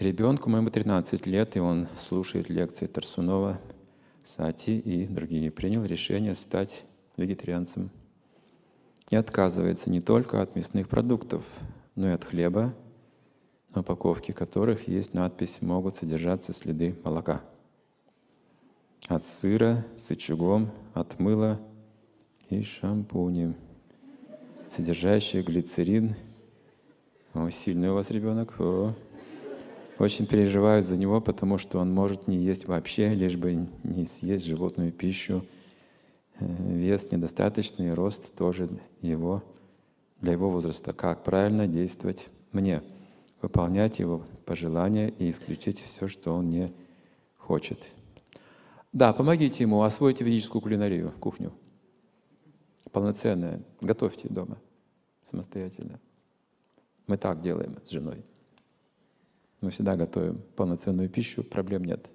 Ребенку моему 13 лет, и он слушает лекции Тарсунова, Сати и другие. Принял решение стать вегетарианцем. И отказывается не только от мясных продуктов, но и от хлеба, на упаковке которых есть надпись «Могут содержаться следы молока». От сыра с очагом, от мыла и шампуни, содержащие глицерин. О, сильный у вас ребенок. О. Очень переживаю за него, потому что он может не есть вообще, лишь бы не съесть животную пищу. Э, вес недостаточный, рост тоже его, для его возраста. Как правильно действовать мне? Выполнять его пожелания и исключить все, что он не хочет. Да, помогите ему, освойте ведическую кулинарию, кухню. Полноценная. Готовьте дома самостоятельно. Мы так делаем с женой. Мы всегда готовим полноценную пищу, проблем нет.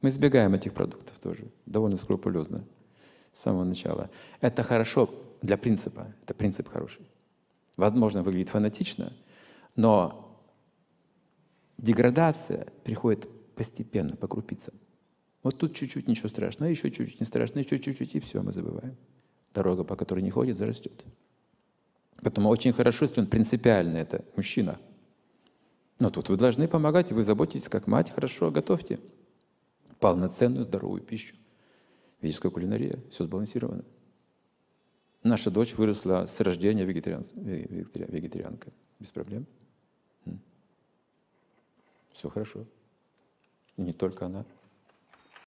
Мы избегаем этих продуктов тоже, довольно скрупулезно, с самого начала. Это хорошо для принципа, это принцип хороший. Возможно, выглядит фанатично, но деградация приходит постепенно, по крупицам. Вот тут чуть-чуть ничего страшного, еще чуть-чуть не страшно, еще чуть-чуть, и все, мы забываем. Дорога, по которой не ходит, зарастет. Поэтому очень хорошо, если он принципиально это мужчина – но тут вы должны помогать, вы заботитесь, как мать, хорошо, готовьте полноценную здоровую пищу. Ведическая кулинария, все сбалансировано. Наша дочь выросла с рождения вегетариан, вегетарианка. Без проблем. Все хорошо. И не только она.